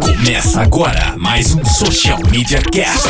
Começa agora mais um Social Media Cast.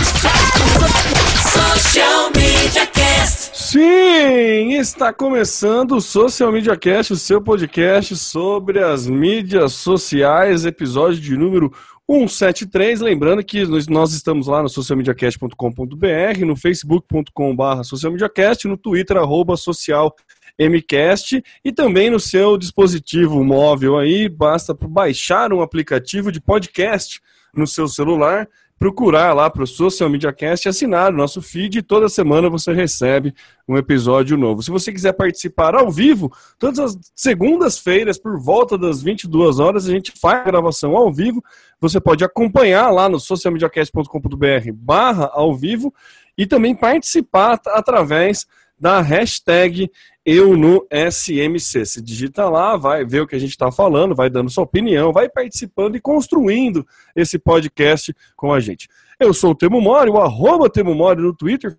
Social Media Cast. Sim, está começando o Social Media Cast, o seu podcast sobre as mídias sociais, episódio de número 173. Lembrando que nós estamos lá no socialmediacast.com.br, no facebook.com.br socialmediacast, no twitter, arroba social MCast e também no seu dispositivo móvel aí, basta baixar um aplicativo de podcast no seu celular, procurar lá para o Social Media Cast e assinar o nosso feed toda semana você recebe um episódio novo. Se você quiser participar ao vivo, todas as segundas-feiras, por volta das 22 horas, a gente faz a gravação ao vivo. Você pode acompanhar lá no socialmediacast.com.br barra ao vivo e também participar através da hashtag eu no SMC. Se digita lá, vai ver o que a gente está falando, vai dando sua opinião, vai participando e construindo esse podcast com a gente. Eu sou o Temo Mori, o arroba Temo Mori no Twitter.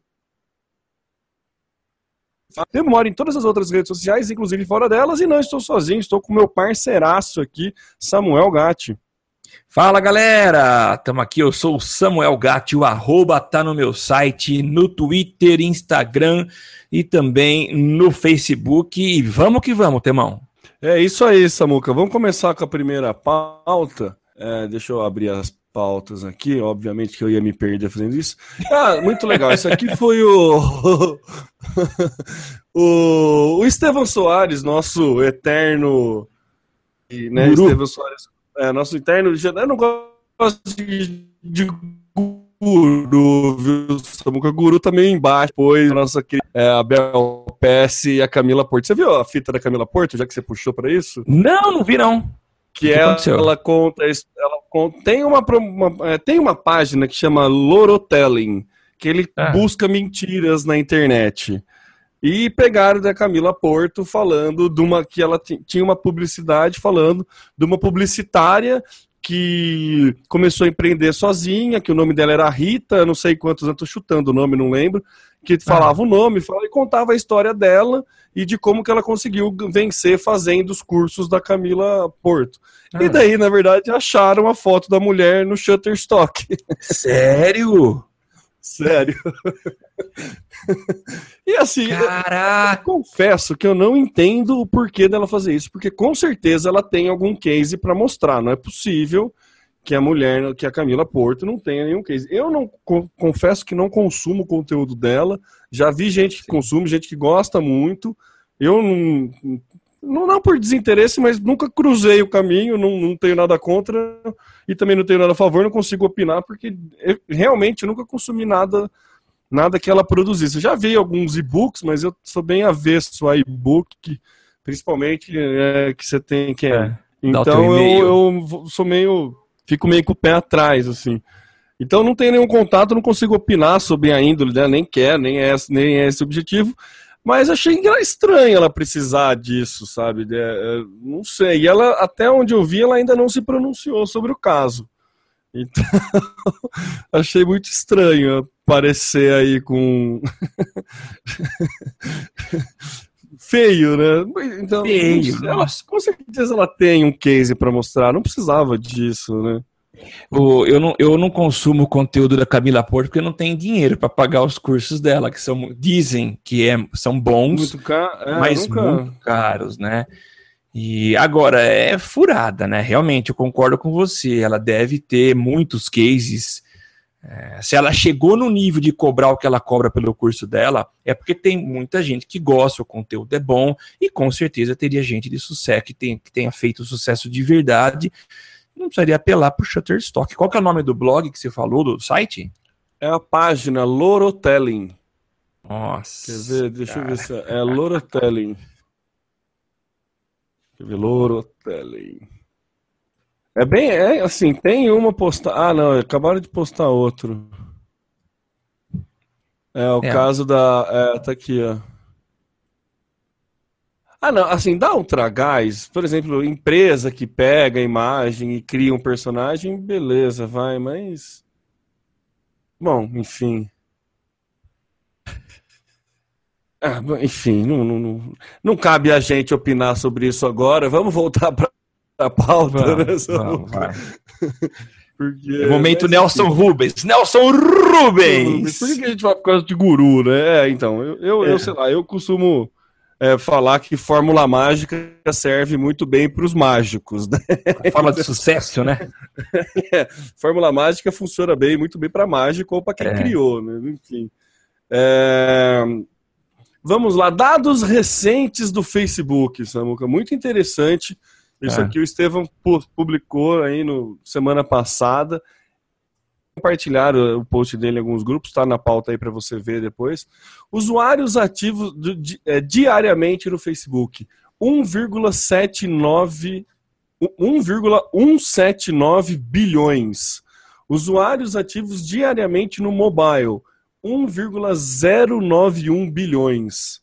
Temo Mori em todas as outras redes sociais, inclusive fora delas, e não estou sozinho, estou com meu parceiraço aqui, Samuel Gatti. Fala galera, estamos aqui, eu sou o Samuel Gatti, o arroba tá no meu site, no Twitter, Instagram e também no Facebook. E vamos que vamos, Temão. É isso aí, Samuca. Vamos começar com a primeira pauta. É, deixa eu abrir as pautas aqui. Obviamente que eu ia me perder fazendo isso. Ah, muito legal. Isso aqui foi o. o, o Estevão Soares, nosso eterno. Né. Estevão Soares é, nosso interno, eu não gosto de, de guru, viu? Samuca Guru também embaixo, pois nossa querida é, a Bel PS e a Camila Porto. Você viu a fita da Camila Porto, já que você puxou para isso? Não, não vi não. Que, que ela, ela, conta, ela conta, tem uma, uma é, tem uma página que chama Lorotelling, que ele ah. busca mentiras na internet. E pegaram da Camila Porto falando de uma que ela tinha uma publicidade falando de uma publicitária que começou a empreender sozinha, que o nome dela era Rita, não sei quantos anos, tô chutando o nome, não lembro, que falava ah. o nome, falava, e contava a história dela e de como que ela conseguiu vencer fazendo os cursos da Camila Porto. Ah. E daí, na verdade, acharam a foto da mulher no Shutterstock. Sério? Sério. e assim, eu, eu, confesso que eu não entendo o porquê dela fazer isso, porque com certeza ela tem algum case para mostrar. Não é possível que a mulher, que a Camila Porto, não tenha nenhum case. Eu não confesso que não consumo o conteúdo dela. Já vi gente que Sim. consome, gente que gosta muito. Eu não, não, não por desinteresse, mas nunca cruzei o caminho, não, não tenho nada contra e também não tenho nada a favor, não consigo opinar, porque eu, realmente nunca consumi nada nada que ela produzisse. Eu já vi alguns e-books, mas eu sou bem avesso a e-book, principalmente é, que você tem que é. é então eu, eu sou meio. fico meio com o pé atrás, assim. Então não tenho nenhum contato, não consigo opinar sobre a índole dela, nem quero, nem é, nem é esse o objetivo. Mas achei estranho ela precisar disso, sabe? É, é, não sei. E ela, até onde eu vi, ela ainda não se pronunciou sobre o caso. Então, achei muito estranho aparecer aí com. Feio, né? Então, Feio. Ela, com certeza ela tem um case para mostrar, não precisava disso, né? O, eu, não, eu não consumo o conteúdo da Camila Porto porque eu não tenho dinheiro para pagar os cursos dela, que são dizem que é, são bons, muito é, mas nunca... muito caros, né? E agora é furada, né? Realmente, eu concordo com você. Ela deve ter muitos cases. É, se ela chegou no nível de cobrar o que ela cobra pelo curso dela, é porque tem muita gente que gosta, o conteúdo é bom, e com certeza teria gente de sucesso que, tem, que tenha feito sucesso de verdade não precisaria apelar para o Shutterstock. Qual que é o nome do blog que você falou, do site? É a página Lorotelling. Nossa. Quer ver? Deixa cara. eu ver se é, Lorotelling. Quer ver? Lorotelling. É bem, é assim, tem uma posta. Ah, não, acabaram de postar outro. É o é. caso da. É, tá aqui, ó. Ah, não, assim, dá um tragás. Por exemplo, empresa que pega a imagem e cria um personagem, beleza, vai, mas. Bom, enfim. Ah, enfim, não, não, não, não cabe a gente opinar sobre isso agora. Vamos voltar para a pauta, vamos, né? Vamos. Porque, é momento Nelson Rubens. Nelson Rubens! Por que a gente vai por causa de guru, né? É, então, eu, eu, é. eu sei lá, eu costumo é, falar que fórmula mágica serve muito bem para os mágicos. Né? Fórmula de sucesso, né? É, fórmula mágica funciona bem, muito bem para mágico ou para quem é. criou, né? Enfim. É... Vamos lá, dados recentes do Facebook, Samuca, muito interessante. Isso é. aqui o Estevão publicou aí no semana passada. Compartilharam o post dele em alguns grupos, está na pauta aí para você ver depois. Usuários ativos di, é, diariamente no Facebook: 1,79 1,179 bilhões. Usuários ativos diariamente no mobile: 1,091 bilhões.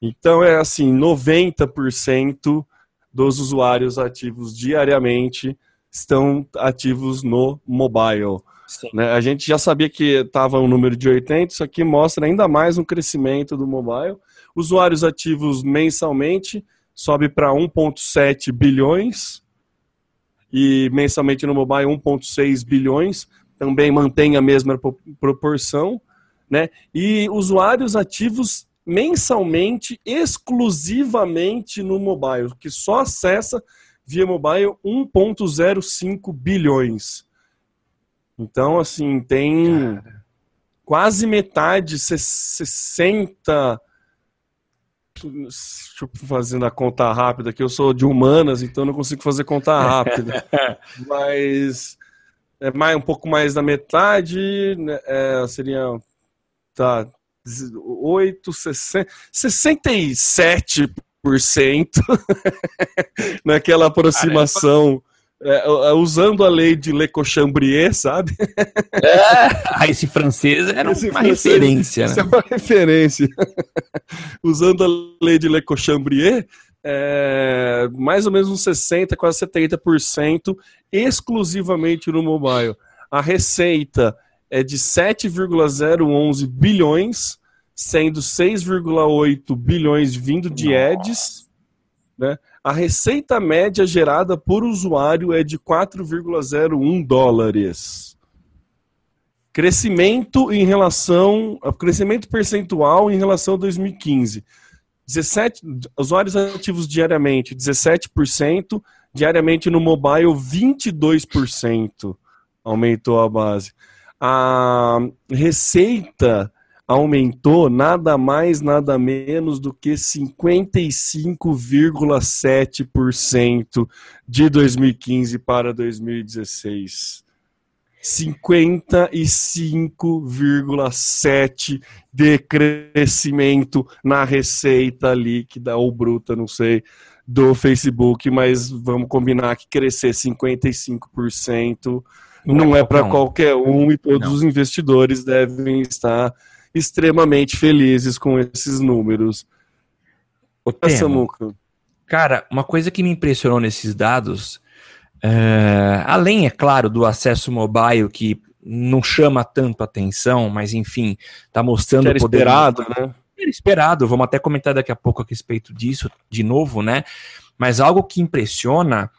Então é assim, 90% dos usuários ativos diariamente estão ativos no mobile. Né? A gente já sabia que estava um número de 80, isso aqui mostra ainda mais um crescimento do mobile. Usuários ativos mensalmente sobe para 1,7 bilhões e mensalmente no mobile 1,6 bilhões, também mantém a mesma proporção. Né? E usuários ativos mensalmente, exclusivamente no mobile, que só acessa via mobile 1,05 bilhões. Então, assim, tem Cara. quase metade, 60. Deixa eu fazendo a conta rápida, que eu sou de humanas, então não consigo fazer conta rápida. Mas é mais, um pouco mais da metade, né, é, seria tá, 8, 60, 67% naquela aproximação. É, é, usando a lei de Le Cochambrier, sabe? É, esse francês era esse uma francês, referência. Isso né? é uma referência. usando a lei de Le Cochambrier, é, mais ou menos uns 60%, quase 70% exclusivamente no mobile. A receita é de 7,011 bilhões, sendo 6,8 bilhões vindo de ads. Né? A receita média gerada por usuário é de 4,01 dólares. Crescimento em relação. Crescimento percentual em relação a 2015. 17, usuários ativos diariamente, 17%, diariamente no mobile, 22% aumentou a base a receita aumentou nada mais, nada menos do que 55,7% de 2015 para 2016. 55,7% de crescimento na receita líquida ou bruta, não sei, do Facebook, mas vamos combinar que crescer 55% não, não é, para qualquer um e todos não. os investidores devem estar extremamente felizes com esses números. O Temo, cara, uma coisa que me impressionou nesses dados, é, além, é claro, do acesso mobile que não chama tanto atenção, mas enfim, está mostrando o poder. Esperado, né? Era esperado, vamos até comentar daqui a pouco a respeito disso de novo, né? Mas algo que impressiona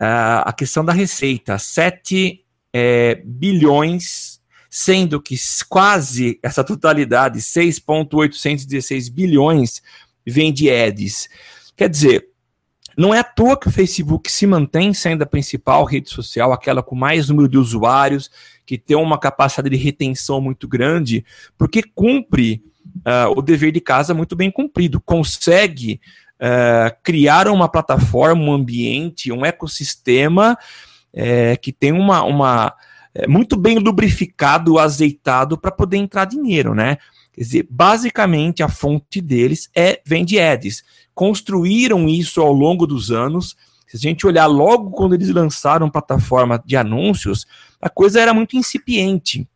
uh, a questão da receita. 7 é, bilhões, sendo que quase essa totalidade, 6,816 bilhões, vem de ads. Quer dizer, não é à toa que o Facebook se mantém sendo a principal rede social, aquela com mais número de usuários, que tem uma capacidade de retenção muito grande, porque cumpre uh, o dever de casa muito bem cumprido, consegue uh, criar uma plataforma, um ambiente, um ecossistema é, que tem uma, uma é, muito bem lubrificado, azeitado para poder entrar dinheiro, né? Quer dizer, basicamente a fonte deles é vem ads. Construíram isso ao longo dos anos. Se a gente olhar logo quando eles lançaram plataforma de anúncios, a coisa era muito incipiente.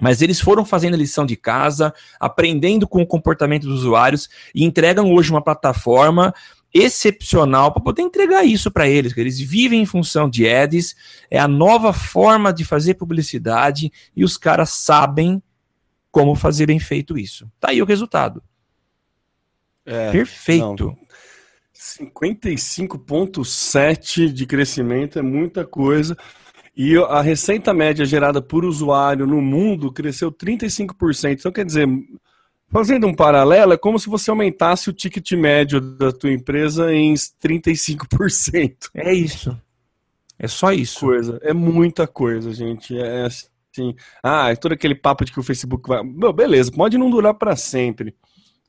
Mas eles foram fazendo a lição de casa, aprendendo com o comportamento dos usuários e entregam hoje uma plataforma excepcional para poder entregar isso para eles. Eles vivem em função de ads, é a nova forma de fazer publicidade e os caras sabem como fazer bem feito isso. Tá aí o resultado. É, Perfeito. Não. 55,7% de crescimento é muita coisa. E a receita média gerada por usuário no mundo cresceu 35%. Então, quer dizer, fazendo um paralelo, é como se você aumentasse o ticket médio da tua empresa em 35%. É isso. É só isso. Coisa. É muita coisa, gente. É assim. Ah, é todo aquele papo de que o Facebook vai. Meu, beleza, pode não durar para sempre.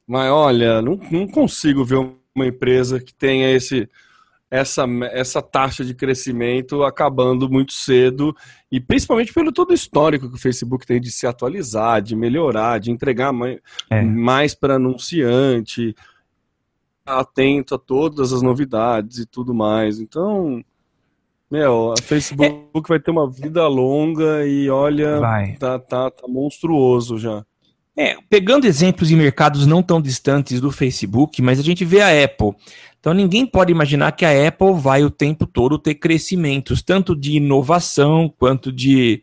Mas olha, não, não consigo ver uma empresa que tenha esse essa, essa taxa de crescimento acabando muito cedo, e principalmente pelo todo o histórico que o Facebook tem de se atualizar, de melhorar, de entregar mais, é. mais para anunciante, atento a todas as novidades e tudo mais. Então, meu, a Facebook é. vai ter uma vida longa e olha, tá, tá, tá monstruoso já. É, pegando exemplos de mercados não tão distantes do Facebook, mas a gente vê a Apple. Então ninguém pode imaginar que a Apple vai o tempo todo ter crescimentos, tanto de inovação quanto de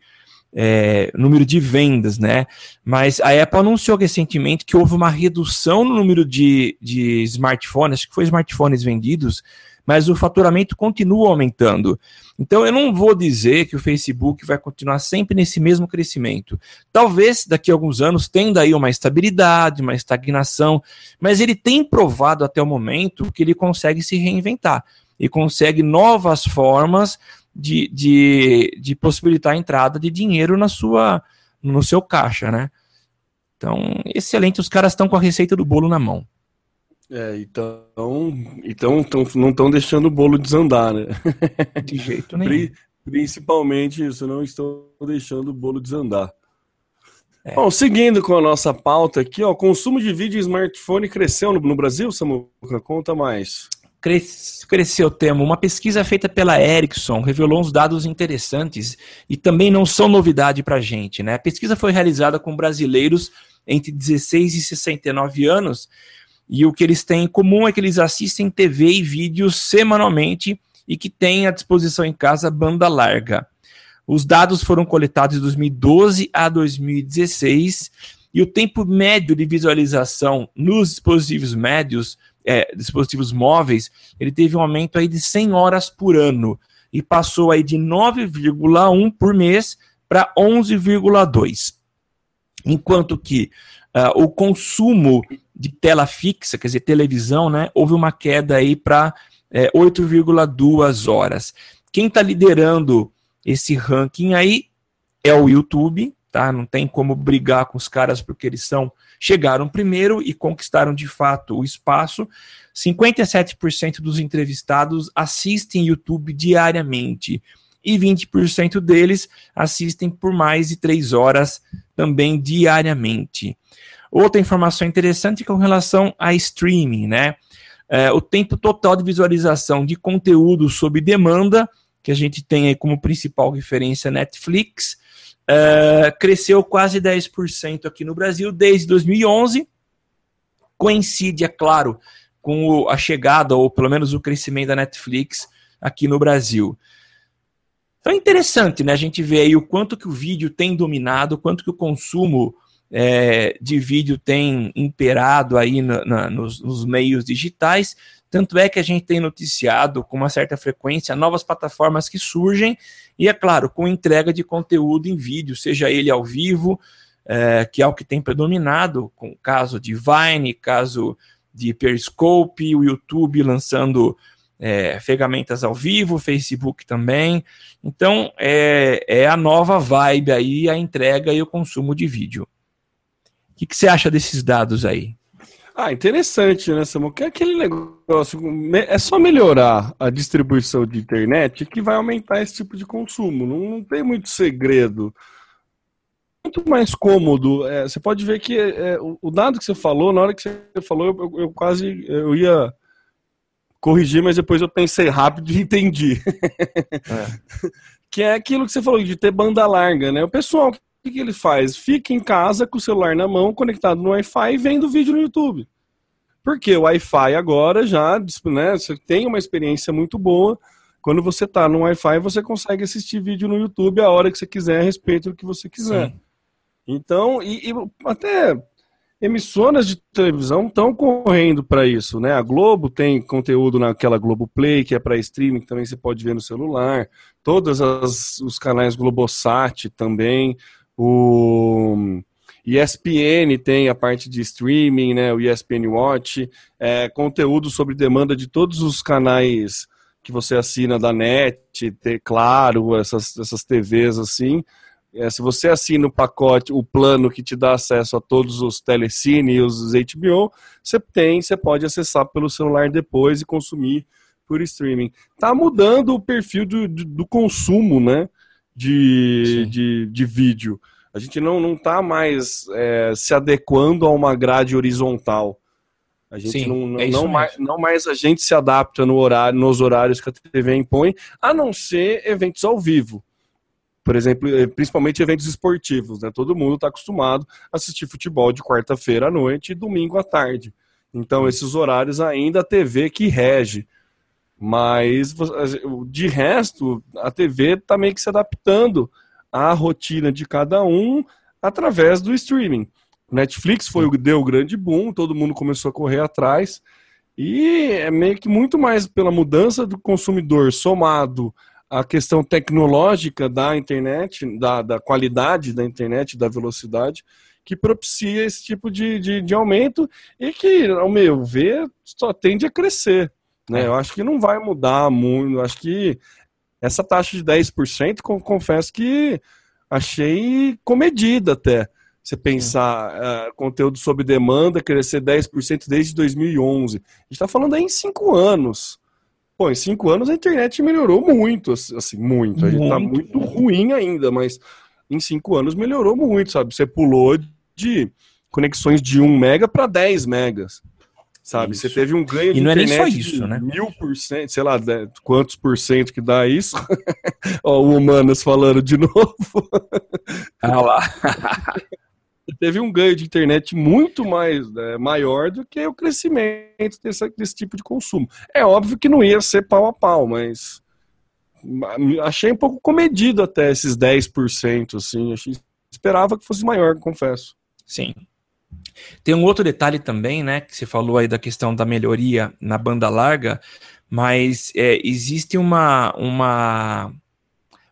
é, número de vendas, né? Mas a Apple anunciou recentemente que houve uma redução no número de, de smartphones, acho que foi smartphones vendidos, mas o faturamento continua aumentando. Então eu não vou dizer que o Facebook vai continuar sempre nesse mesmo crescimento. Talvez daqui a alguns anos tenda aí uma estabilidade, uma estagnação, mas ele tem provado até o momento que ele consegue se reinventar e consegue novas formas de, de, de possibilitar a entrada de dinheiro na sua no seu caixa, né? Então, excelente, os caras estão com a receita do bolo na mão. É, então, então tão, não estão deixando o bolo desandar, né? De jeito nenhum. Principalmente isso, não estão deixando o bolo desandar. É. Bom, seguindo com a nossa pauta aqui, ó, consumo de vídeo em smartphone cresceu no, no Brasil, Samuca? Conta mais. Cres, cresceu, Temo. Uma pesquisa feita pela Ericsson revelou uns dados interessantes e também não são novidade para a gente. Né? A pesquisa foi realizada com brasileiros entre 16 e 69 anos e o que eles têm em comum é que eles assistem TV e vídeos semanalmente e que têm à disposição em casa banda larga. Os dados foram coletados de 2012 a 2016 e o tempo médio de visualização nos dispositivos médios, é, dispositivos móveis, ele teve um aumento aí de 100 horas por ano e passou aí de 9,1 por mês para 11,2. Enquanto que uh, o consumo de tela fixa, quer dizer, televisão, né, houve uma queda aí para é, 8,2 horas. Quem está liderando esse ranking aí é o YouTube, tá? Não tem como brigar com os caras porque eles são chegaram primeiro e conquistaram de fato o espaço. 57% dos entrevistados assistem YouTube diariamente e 20% deles assistem por mais de 3 horas também diariamente. Outra informação interessante com relação a streaming, né? É, o tempo total de visualização de conteúdo sob demanda, que a gente tem aí como principal referência Netflix, é, cresceu quase 10% aqui no Brasil desde 2011. Coincide, é claro, com a chegada, ou pelo menos o crescimento da Netflix aqui no Brasil. Então é interessante, né? A gente vê aí o quanto que o vídeo tem dominado, o quanto que o consumo é, de vídeo tem imperado aí na, na, nos, nos, meios digitais. Tanto é que a gente tem noticiado com uma certa frequência novas plataformas que surgem, e é claro, com entrega de conteúdo em vídeo, seja ele ao vivo, é, que é o que tem predominado, com o caso de Vine, caso de Periscope, o YouTube lançando é, ferramentas ao vivo, Facebook também. Então é, é a nova vibe aí, a entrega e o consumo de vídeo que, que você acha desses dados aí? Ah, interessante, né, Samuel? Que é aquele negócio. É só melhorar a distribuição de internet que vai aumentar esse tipo de consumo. Não, não tem muito segredo. Muito mais cômodo. É, você pode ver que é, o, o, dado que você falou, na hora que você falou, eu, eu, eu quase eu ia corrigir, mas depois eu pensei rápido e entendi. É. que é aquilo que você falou de ter banda larga, né? O pessoal que, que ele faz? Fica em casa com o celular na mão, conectado no Wi-Fi e vendo vídeo no YouTube. Porque o Wi-Fi agora já né, tem uma experiência muito boa. Quando você está no Wi-Fi, você consegue assistir vídeo no YouTube a hora que você quiser, a respeito do que você quiser. Sim. Então, e, e, até emissoras de televisão estão correndo para isso, né? A Globo tem conteúdo naquela Globo Play, que é para streaming, que também você pode ver no celular. Todos os canais Globosat também. O ESPN tem a parte de streaming, né? O ESPN Watch. É, conteúdo sobre demanda de todos os canais que você assina da NET, ter, claro, essas, essas TVs assim. É, se você assina o pacote, o plano que te dá acesso a todos os telecine e os HBO, você tem, você pode acessar pelo celular depois e consumir por streaming. Tá mudando o perfil do, do, do consumo, né? De, de, de, vídeo. A gente não, não tá mais é, se adequando a uma grade horizontal. A gente Sim, não, não, é não mais, não mais a gente se adapta no horário, nos horários que a TV impõe, a não ser eventos ao vivo por exemplo, eh, principalmente eventos esportivos, né? Todo mundo está acostumado a assistir futebol de quarta-feira à noite e domingo à tarde. Então, esses horários ainda a TV que rege. Mas, de resto, a TV está meio que se adaptando à rotina de cada um através do streaming. Netflix foi o deu o grande boom, todo mundo começou a correr atrás. E é meio que muito mais pela mudança do consumidor somado a questão tecnológica da internet, da, da qualidade da internet, da velocidade, que propicia esse tipo de, de, de, aumento e que, ao meu ver, só tende a crescer. Né? É. Eu acho que não vai mudar muito. Eu acho que essa taxa de 10%, confesso que achei comedida até. Você pensar uh, conteúdo sob demanda crescer 10% desde 2011. A gente está falando aí em cinco anos. Pô, em cinco anos a internet melhorou muito, assim, muito. A gente tá muito ruim ainda, mas em cinco anos melhorou muito, sabe? Você pulou de conexões de 1 mega para 10 megas. Sabe? Isso. Você teve um ganho de e não internet é nem só isso, né? mil por cento, sei lá, quantos por cento que dá isso? Ó, o Humanas falando de novo. Ah lá. teve um ganho de internet muito mais né, maior do que o crescimento desse, desse tipo de consumo. É óbvio que não ia ser pau a pau, mas achei um pouco comedido até esses 10%, assim, achei, esperava que fosse maior, confesso. Sim. Tem um outro detalhe também, né, que você falou aí da questão da melhoria na banda larga, mas é, existe uma, uma,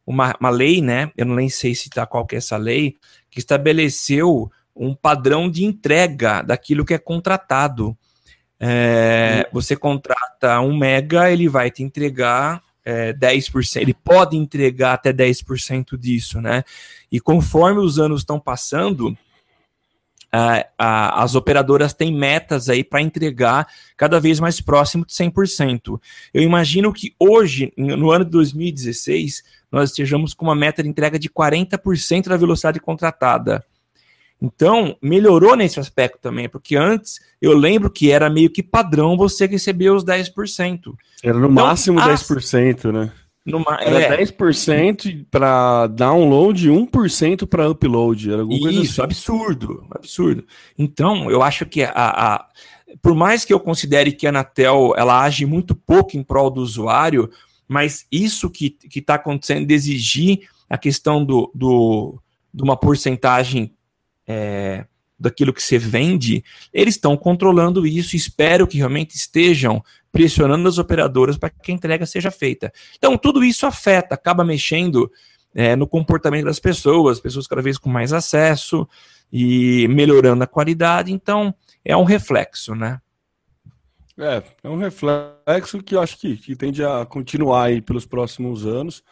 uma, uma lei, né, eu não nem sei se tá qual que é essa lei, que estabeleceu um padrão de entrega daquilo que é contratado. É, você contrata um mega, ele vai te entregar é, 10%, ele pode entregar até 10% disso, né? E conforme os anos estão passando, a, a, as operadoras têm metas aí para entregar cada vez mais próximo de 100%. Eu imagino que hoje, no ano de 2016, nós estejamos com uma meta de entrega de 40% da velocidade contratada. Então, melhorou nesse aspecto também, porque antes eu lembro que era meio que padrão você receber os 10%. Era no então, máximo as... 10%, né? Numa, era é. 10% para download e 1% para upload. Era alguma coisa Isso, assim. absurdo, absurdo. Então, eu acho que a, a, por mais que eu considere que a Anatel ela age muito pouco em prol do usuário, mas isso que está acontecendo de exigir a questão do, do, de uma porcentagem é, daquilo que você vende, eles estão controlando isso. Espero que realmente estejam pressionando as operadoras para que a entrega seja feita. Então, tudo isso afeta, acaba mexendo é, no comportamento das pessoas, pessoas cada vez com mais acesso e melhorando a qualidade. Então, é um reflexo, né? É, é um reflexo que eu acho que, que tende a continuar aí pelos próximos anos.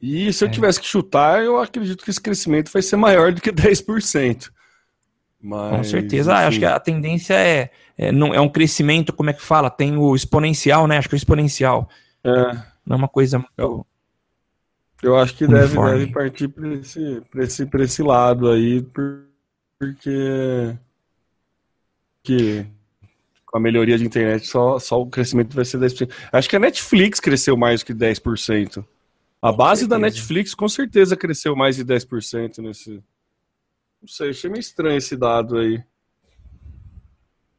E se eu é. tivesse que chutar, eu acredito que esse crescimento vai ser maior do que 10%. Mas, Com certeza. Ah, acho que a tendência é, é, não, é um crescimento, como é que fala? Tem o exponencial, né? Acho que é o exponencial. É. Não é uma coisa Eu, eu acho que deve, deve partir para esse, esse, esse lado aí, porque que com a melhoria de internet, só, só o crescimento vai ser 10%. Acho que a Netflix cresceu mais do que 10%. A base da Netflix com certeza cresceu mais de 10% nesse. Não sei, achei meio estranho esse dado aí.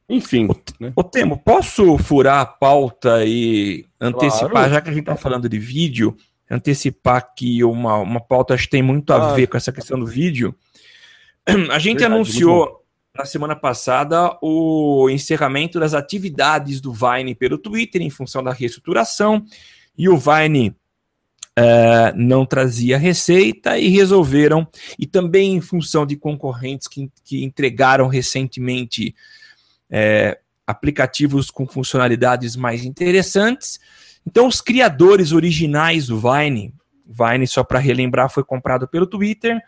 Enfim. O, né? Temo, posso furar a pauta e antecipar, claro. já que a gente está falando de vídeo, antecipar aqui uma, uma pauta que tem muito a ah, ver com essa questão do vídeo. A gente verdade, anunciou na semana passada o encerramento das atividades do Vine pelo Twitter em função da reestruturação e o Vine uh, não trazia receita e resolveram, e também em função de concorrentes que, que entregaram recentemente uh, aplicativos com funcionalidades mais interessantes. Então, os criadores originais do Vine, Vine, só para relembrar, foi comprado pelo Twitter,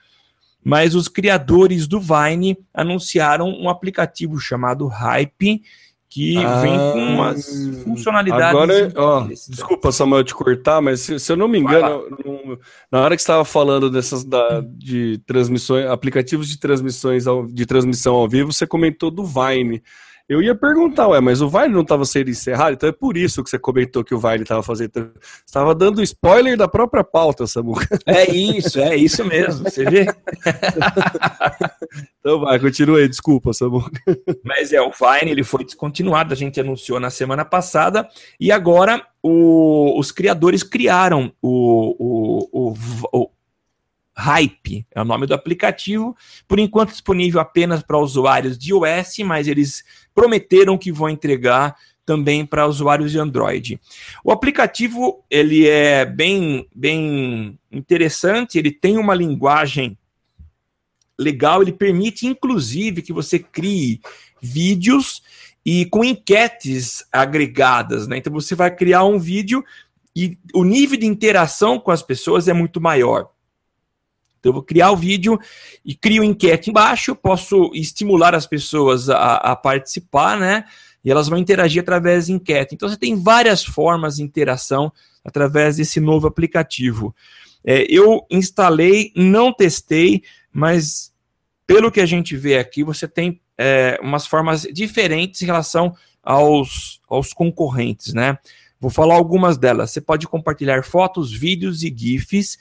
mas os criadores do Vine anunciaram um aplicativo chamado Hype, que ah, vem com umas funcionalidades. Agora, ó, desculpa, Samuel, te cortar, mas se, se eu não me engano, no, na hora que estava falando dessas da, de transmissões, aplicativos de transmissões ao, de transmissão ao vivo, você comentou do Vine. Eu ia perguntar, ué, mas o Vine não estava sendo encerrado? Então é por isso que você comentou que o Vine estava fazendo. Estava dando spoiler da própria pauta, Samuca. É isso, é isso mesmo. Você vê? então vai, continua aí, desculpa, Samuca. Mas é, o Vine ele foi descontinuado, a gente anunciou na semana passada, e agora o, os criadores criaram o, o, o, o Hype é o nome do aplicativo, por enquanto disponível apenas para usuários de iOS, mas eles prometeram que vão entregar também para usuários de Android. O aplicativo ele é bem, bem interessante, ele tem uma linguagem legal, ele permite inclusive que você crie vídeos e com enquetes agregadas, né? Então você vai criar um vídeo e o nível de interação com as pessoas é muito maior. Então, eu vou criar o vídeo e crio enquete embaixo, posso estimular as pessoas a, a participar, né? E elas vão interagir através de enquete. Então, você tem várias formas de interação através desse novo aplicativo. É, eu instalei, não testei, mas pelo que a gente vê aqui, você tem é, umas formas diferentes em relação aos, aos concorrentes, né? Vou falar algumas delas. Você pode compartilhar fotos, vídeos e GIFs.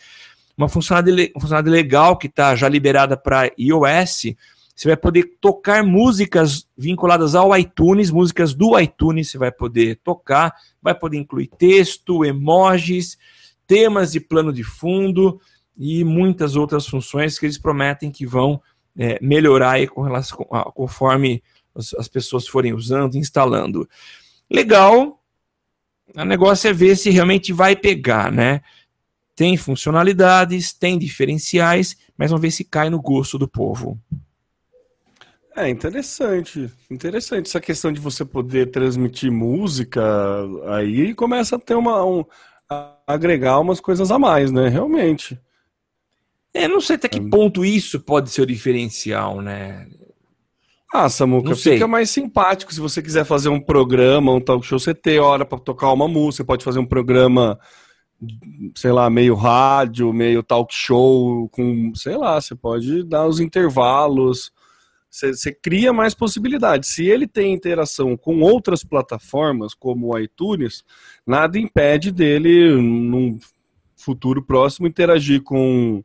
Uma funcionalidade, legal que está já liberada para iOS, você vai poder tocar músicas vinculadas ao iTunes, músicas do iTunes você vai poder tocar, vai poder incluir texto, emojis, temas de plano de fundo e muitas outras funções que eles prometem que vão é, melhorar com relação, conforme as, as pessoas forem usando, instalando. Legal, o negócio é ver se realmente vai pegar, né? Tem funcionalidades, tem diferenciais, mas vamos ver se cai no gosto do povo. É interessante, interessante essa questão de você poder transmitir música, aí começa a ter uma um, a agregar umas coisas a mais, né? Realmente. É, não sei até que é. ponto isso pode ser o diferencial, né? Ah, Samuca, fica mais simpático se você quiser fazer um programa, um talk show, você ter hora para tocar uma música, pode fazer um programa sei lá, meio rádio, meio talk show, com, sei lá, você pode dar os intervalos, você, cria mais possibilidades. Se ele tem interação com outras plataformas, como o iTunes, nada impede dele, num futuro próximo, interagir com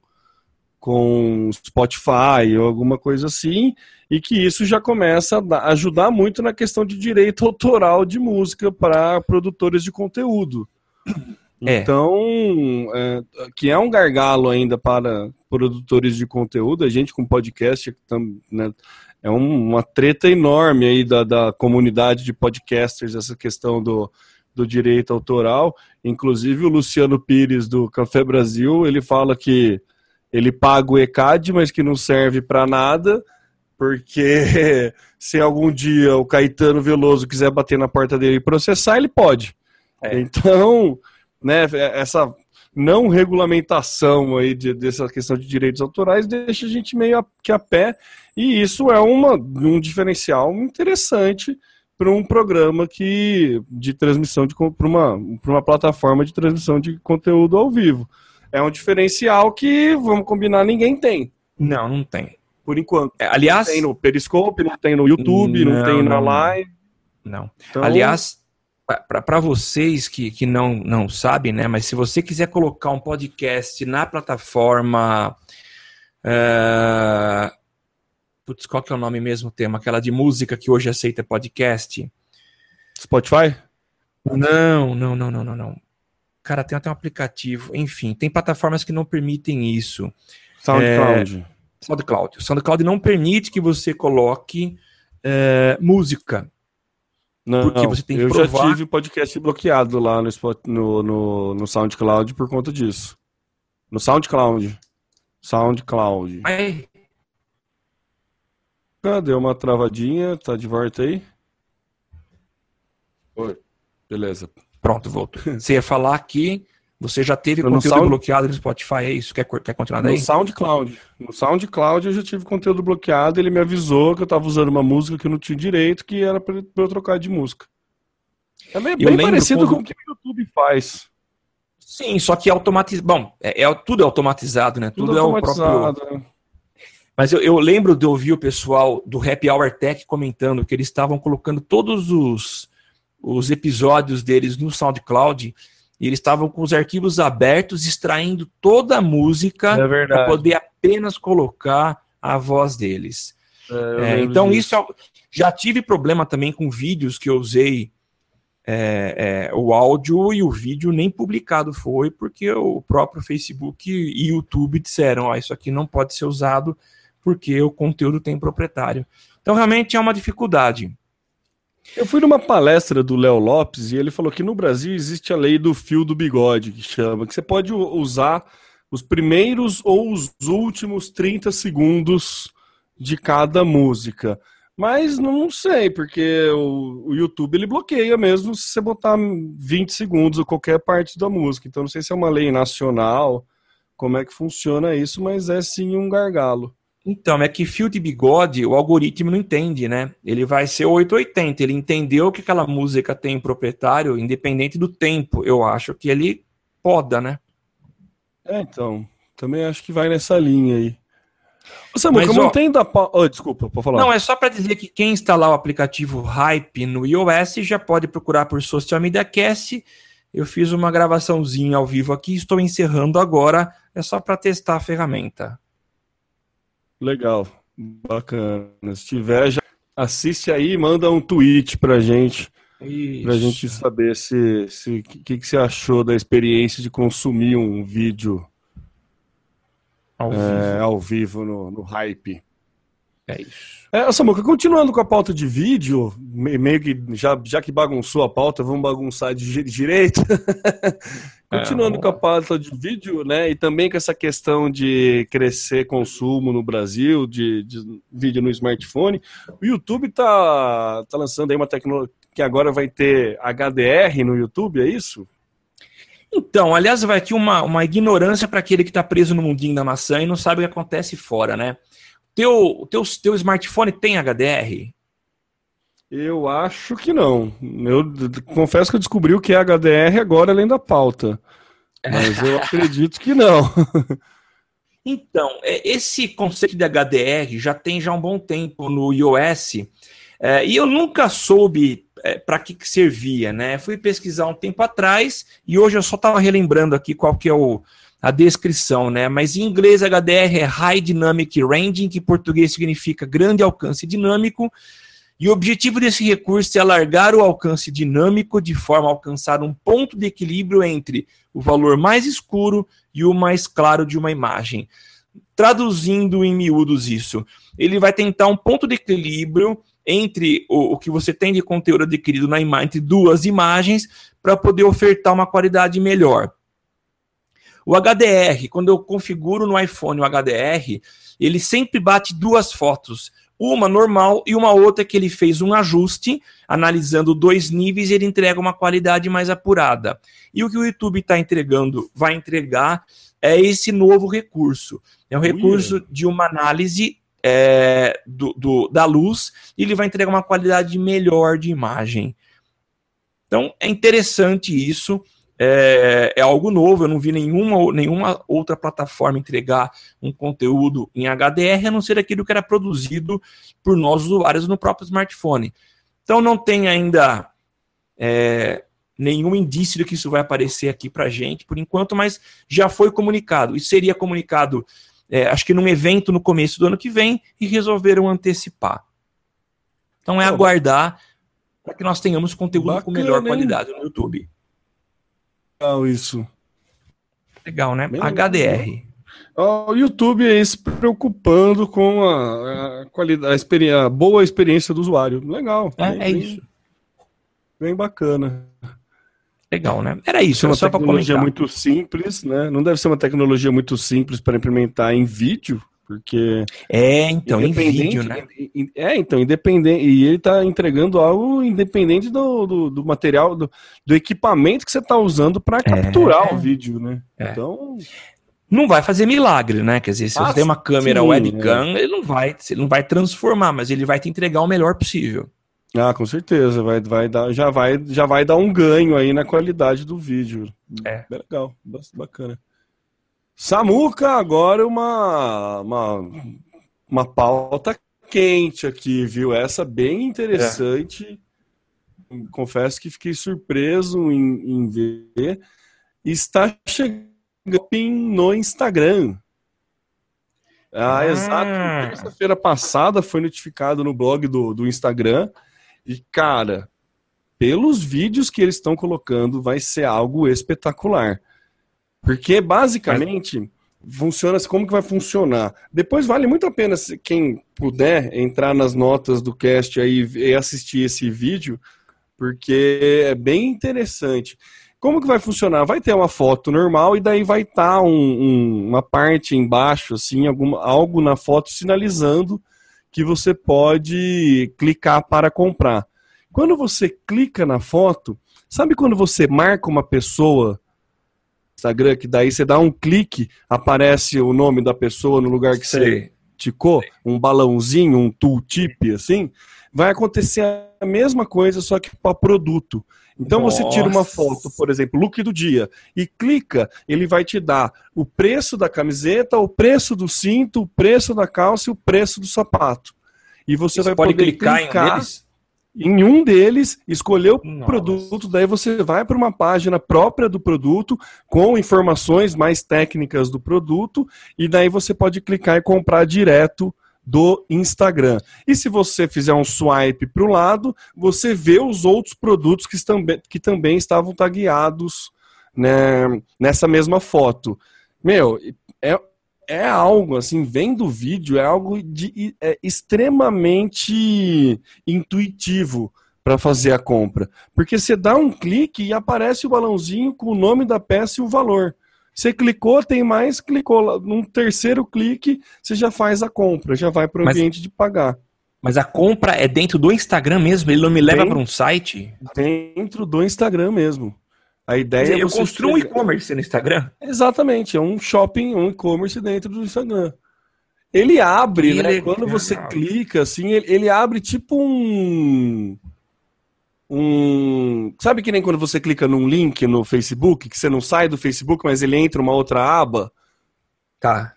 com Spotify ou alguma coisa assim, e que isso já começa a ajudar muito na questão de direito autoral de música para produtores de conteúdo. É. Então, é, que é um gargalo ainda para produtores de conteúdo, a gente com podcast né, é um, uma treta enorme aí da, da comunidade de podcasters, essa questão do, do direito autoral. Inclusive o Luciano Pires do Café Brasil, ele fala que ele paga o ECAD, mas que não serve para nada, porque se algum dia o Caetano Veloso quiser bater na porta dele e processar, ele pode. É. Então, né, essa não regulamentação aí de, dessa questão de direitos autorais deixa a gente meio a, que a pé, e isso é uma, um diferencial interessante para um programa que de transmissão de para uma, uma plataforma de transmissão de conteúdo ao vivo. É um diferencial que, vamos combinar, ninguém tem. Não, não tem. Por enquanto. É, aliás. Não tem no Periscope, não tem no YouTube, não, não tem na live. Não. Então, aliás, para vocês que, que não, não sabem, né? Mas se você quiser colocar um podcast na plataforma. Uh, putz, qual que é o nome mesmo tema? Aquela de música que hoje aceita podcast? Spotify? Não, não, não, não, não, não. Cara, tem até um aplicativo. Enfim, tem plataformas que não permitem isso. SoundCloud. SoundCloud. O SoundCloud não permite que você coloque é, música. Não, porque você tem que eu provar... já tive podcast bloqueado lá no, no, no, no SoundCloud por conta disso. No SoundCloud. SoundCloud. Mas... Deu uma travadinha, tá de volta aí? Oi. Beleza. Pronto, voltou. Você ia falar que você já teve no conteúdo Sound... bloqueado no Spotify, é isso? Quer, quer continuar daí? No SoundCloud. No SoundCloud eu já tive conteúdo bloqueado, ele me avisou que eu estava usando uma música que eu não tinha direito, que era para eu trocar de música. É bem, bem parecido quando... com o que o YouTube faz. Sim, só que é automatizado. Bom, é, é, tudo é automatizado, né? Tudo, tudo é o próprio. Mas eu, eu, lembro de ouvir o pessoal do Happy Hour Tech comentando que eles estavam colocando todos os, os episódios deles no SoundCloud e eles estavam com os arquivos abertos, extraindo toda a música é para poder apenas colocar a voz deles. É, é, então, disso. isso é já tive problema também com vídeos que eu usei é, é, o áudio e o vídeo nem publicado foi, porque o próprio Facebook e YouTube disseram: oh, isso aqui não pode ser usado porque o conteúdo tem proprietário. Então, realmente é uma dificuldade. Eu fui numa palestra do Léo Lopes e ele falou que no Brasil existe a lei do fio do bigode, que chama, que você pode usar os primeiros ou os últimos 30 segundos de cada música. Mas não sei, porque o, YouTube ele bloqueia mesmo se você botar 20 segundos ou qualquer parte da música. Então não sei se é uma lei nacional, como é que funciona isso, mas é sim um gargalo. Então, é que fio de bigode, o algoritmo não entende, né? Ele vai ser 880. Ele entendeu que aquela música tem proprietário, independente do tempo. Eu acho que ele poda, né? É, então. Também acho que vai nessa linha aí. Ô, Samuca, Mas, mantendo a. Oh, desculpa, pode falar. Não, é só para dizer que quem instalar o aplicativo Hype no iOS já pode procurar por Social Media Cast. Eu fiz uma gravaçãozinha ao vivo aqui, estou encerrando agora. É só para testar a ferramenta. Legal, bacana. Se tiver, já assiste aí manda um tweet pra gente. Isso. Pra gente saber se se que, que você achou da experiência de consumir um vídeo ao é, vivo, ao vivo no, no hype. É isso. É, Samuca, continuando com a pauta de vídeo, meio que já, já que bagunçou a pauta, vamos bagunçar de direito. continuando é, com a pauta de vídeo, né? E também com essa questão de crescer consumo no Brasil, de, de vídeo no smartphone. O YouTube tá, tá lançando aí uma tecnologia que agora vai ter HDR no YouTube, é isso? Então, aliás, vai aqui uma, uma ignorância para aquele que está preso no mundinho da maçã e não sabe o que acontece fora, né? Teu, teu, teu smartphone tem HDR? Eu acho que não. Eu confesso que eu descobri o que é HDR agora além da pauta. Mas eu acredito que não. Então, é, esse conceito de HDR já tem já um bom tempo no iOS. É, e eu nunca soube é, para que, que, servia, né? Fui pesquisar um tempo atrás e hoje eu só estava relembrando aqui qual que é o, a descrição, né? Mas em inglês HDR é High Dynamic Ranging, que em português significa grande alcance dinâmico. E o objetivo desse recurso é alargar o alcance dinâmico de forma a alcançar um ponto de equilíbrio entre o valor mais escuro e o mais claro de uma imagem. Traduzindo em miúdos isso, ele vai tentar um ponto de equilíbrio entre o, o que você tem de conteúdo adquirido na imagem, entre duas imagens, para poder ofertar uma qualidade melhor. O HDR, quando eu configuro no iPhone o HDR, ele sempre bate duas fotos. Uma normal e uma outra que ele fez um ajuste, analisando dois níveis, e ele entrega uma qualidade mais apurada. E o que o YouTube está entregando, vai entregar, é esse novo recurso. É um recurso de uma análise é, do, do, da luz, e ele vai entregar uma qualidade melhor de imagem. Então é interessante isso é, é, algo novo, eu não vi nenhuma, nenhuma outra plataforma entregar um conteúdo em HDR, a não ser aquilo que era produzido por nós usuários no próprio smartphone. Então não tem ainda é, nenhum indício de que isso vai aparecer aqui para gente por enquanto, mas já foi comunicado. Isso seria comunicado, é, acho que num evento no começo do ano que vem, e resolveram antecipar. Então é aguardar para que nós tenhamos conteúdo Bacana, com melhor qualidade no YouTube legal isso. Legal, né? Bem HDR. Legal. O YouTube aí se preocupando com a, a qualidade, a, experiência, a boa experiência do usuário. Legal. É, bem, é isso. Bem bacana. Legal, né? Era isso. É uma tecnologia muito simples, né? Não deve ser uma tecnologia muito simples para implementar em vídeo, porque é então em vídeo, né? É então independente e ele está entregando algo independente do, do, do material do, do, equipamento que você está usando para capturar é. o vídeo, né? É. Então não vai fazer milagre, né? Quer dizer, se ah, você tem uma câmera sim, webcam, é. ele não vai, ele não vai transformar, mas ele vai te entregar o melhor possível. Ah, com certeza, vai, vai dar, já vai, já vai dar um ganho aí na qualidade do vídeo. É, legal, bacana. Samuca, agora uma, uma uma pauta quente aqui, viu? Essa bem interessante. É. Confesso que fiquei surpreso em, em ver. Está chegando no Instagram. Ah, ah. exato. Terça-feira passada foi notificado no blog do, do Instagram e, cara, pelos vídeos que eles estão colocando, vai ser algo espetacular. Porque, basicamente, funciona como que vai funcionar. Depois vale muito a pena, quem puder, entrar nas notas do cast aí e assistir esse vídeo, porque é bem interessante. Como que vai funcionar? Vai ter uma foto normal e daí vai estar tá um, um, uma parte embaixo, assim, alguma, algo na foto sinalizando que você pode clicar para comprar. Quando você clica na foto, sabe quando você marca uma pessoa Instagram, que daí você dá um clique, aparece o nome da pessoa no lugar que Sei. você ticou, um balãozinho, um tooltip, assim, vai acontecer a mesma coisa, só que para produto. Então Nossa. você tira uma foto, por exemplo, look do dia, e clica, ele vai te dar o preço da camiseta, o preço do cinto, o preço da calça e o preço do sapato. E você, você vai pode poder clicar, clicar em, um deles? Em um deles, escolher o Nossa. produto, daí você vai para uma página própria do produto, com informações mais técnicas do produto, e daí você pode clicar e comprar direto do Instagram. E se você fizer um swipe para o lado, você vê os outros produtos que, também, que também estavam tagueados né, nessa mesma foto. Meu, é, é algo, assim, vendo o vídeo, é algo de, é extremamente intuitivo para fazer a compra. Porque você dá um clique e aparece o balãozinho com o nome da peça e o valor. Você clicou, tem mais, clicou num terceiro clique, você já faz a compra, já vai para o ambiente de pagar. Mas a compra é dentro do Instagram mesmo? Ele não me leva para um site? Dentro do Instagram mesmo. A ideia dizer, é eu construo um e-commerce no Instagram? Exatamente, é um shopping, um e-commerce dentro do Instagram. Ele abre, que né? Legal. Quando você clica, assim, ele, ele abre tipo um um. Sabe que nem quando você clica num link no Facebook, que você não sai do Facebook, mas ele entra uma outra aba? Tá.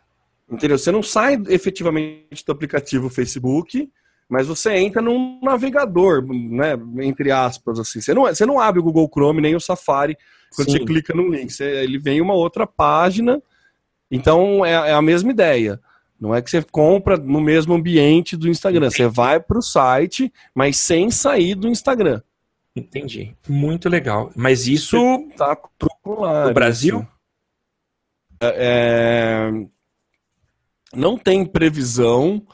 Entendeu? Você não sai efetivamente do aplicativo Facebook, mas você entra num navegador, né? Entre aspas, assim. Você não, você não abre o Google Chrome nem o Safari quando Sim. você clica no link. Você, ele vem uma outra página. Então é, é, a mesma ideia. Não é que você compra no mesmo ambiente do Instagram. Você vai para o site, mas sem sair do Instagram. Entendi. Muito legal. Mas isso tá no Brasil? É, é, não tem previsão,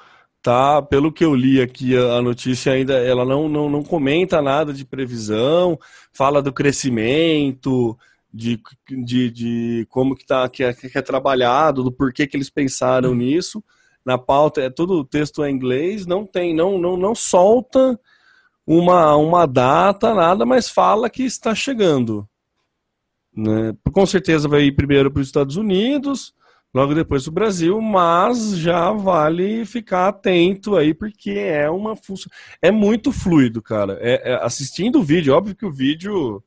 tá? Pelo que eu li aqui, a notícia ainda ela não, não, não comenta nada de previsão, fala do crescimento, de, de, de como que, tá, que, é, que é trabalhado, do porquê que eles pensaram hum. nisso. Na pauta, é todo o texto é em inglês, não tem, não, não, não solta uma, uma data, nada, mas fala que está chegando. Né? Com certeza vai ir primeiro para os Estados Unidos, logo depois para o Brasil, mas já vale ficar atento aí, porque é uma função. É muito fluido, cara. É, é, assistindo o vídeo, óbvio que o vídeo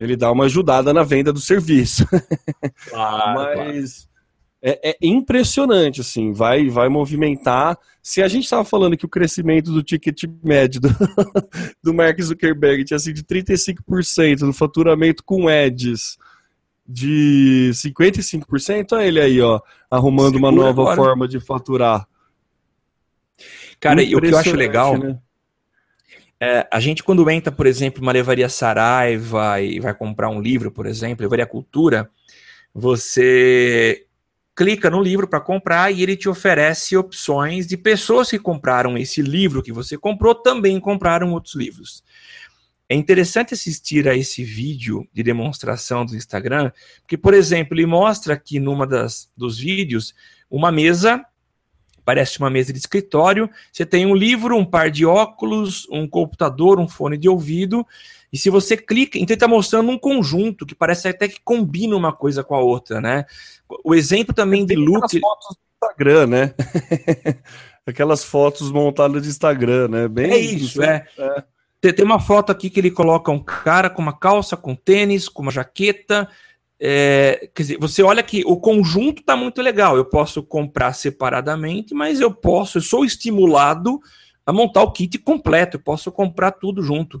ele dá uma ajudada na venda do serviço. Claro, mas. Claro é, é, impressionante, assim, vai, vai movimentar. Se a gente estava falando que o crescimento do ticket médio do, do Mark Zuckerberg tinha sido de 35%, do faturamento com ads de 55%, olha ele aí, ó, arrumando Segura uma nova agora. forma de faturar. Cara, e o que eu acho legal, né? é, a gente quando entra, por exemplo, uma levaria Saraiva e vai comprar um livro, por exemplo, levaria Cultura, você clica no livro para comprar e ele te oferece opções de pessoas que compraram esse livro que você comprou também compraram outros livros. É interessante assistir a esse vídeo de demonstração do Instagram, porque, por exemplo, ele mostra aqui numa das dos vídeos uma mesa, parece uma mesa de escritório, você tem um livro, um par de óculos, um computador, um fone de ouvido, e se você clica, então ele está mostrando um conjunto que parece até que combina uma coisa com a outra, né? O exemplo também de look. fotos do Instagram, né? Aquelas fotos montadas de Instagram, né? Bem é isso, é. é. Tem uma foto aqui que ele coloca um cara com uma calça, com tênis, com uma jaqueta. É, quer dizer, você olha que o conjunto está muito legal. Eu posso comprar separadamente, mas eu posso, eu sou estimulado a montar o kit completo. Eu posso comprar tudo junto.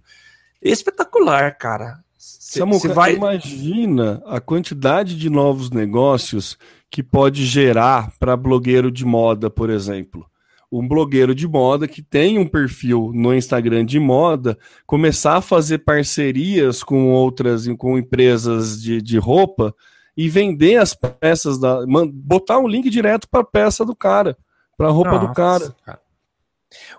Espetacular, cara. Samuca, vai... imagina a quantidade de novos negócios que pode gerar para blogueiro de moda, por exemplo um blogueiro de moda que tem um perfil no Instagram de moda começar a fazer parcerias com outras, com empresas de, de roupa e vender as peças da. botar um link direto para a peça do cara, para a roupa Nossa, do cara. cara.